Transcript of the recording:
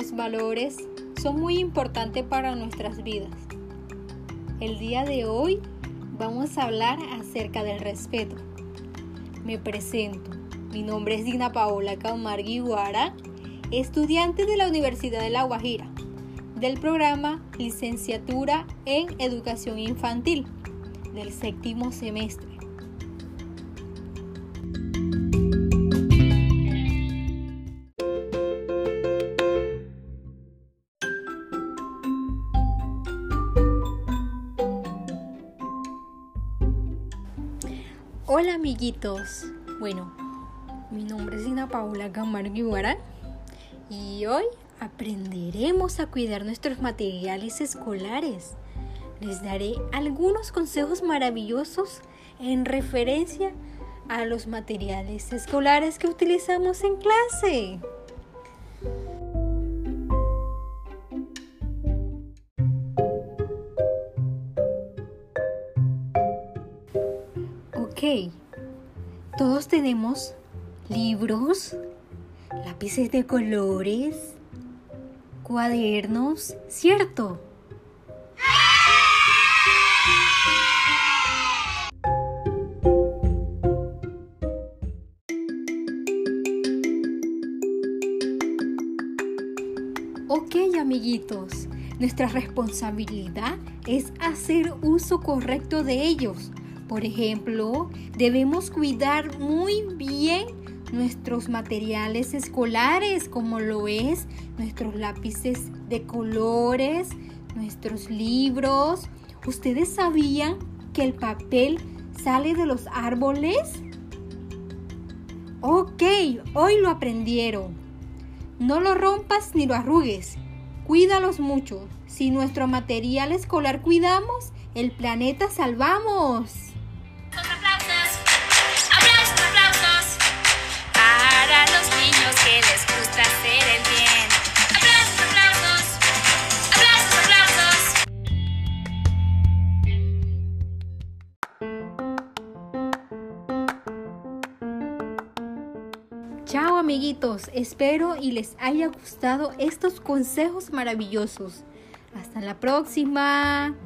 los valores son muy importantes para nuestras vidas. El día de hoy vamos a hablar acerca del respeto. Me presento. Mi nombre es Dina Paola Camargui Guara, estudiante de la Universidad de La Guajira, del programa Licenciatura en Educación Infantil, del séptimo semestre. Hola amiguitos, bueno, mi nombre es Dina Paula Camargo Guara y hoy aprenderemos a cuidar nuestros materiales escolares. Les daré algunos consejos maravillosos en referencia a los materiales escolares que utilizamos en clase. Ok, todos tenemos libros, lápices de colores, cuadernos, ¿cierto? Ok, amiguitos, nuestra responsabilidad es hacer uso correcto de ellos por ejemplo, debemos cuidar muy bien nuestros materiales escolares, como lo es nuestros lápices de colores, nuestros libros. ¿Ustedes sabían que el papel sale de los árboles? Ok, hoy lo aprendieron. No lo rompas ni lo arrugues. Cuídalos mucho. Si nuestro material escolar cuidamos, el planeta salvamos. Chao amiguitos, espero y les haya gustado estos consejos maravillosos. Hasta la próxima.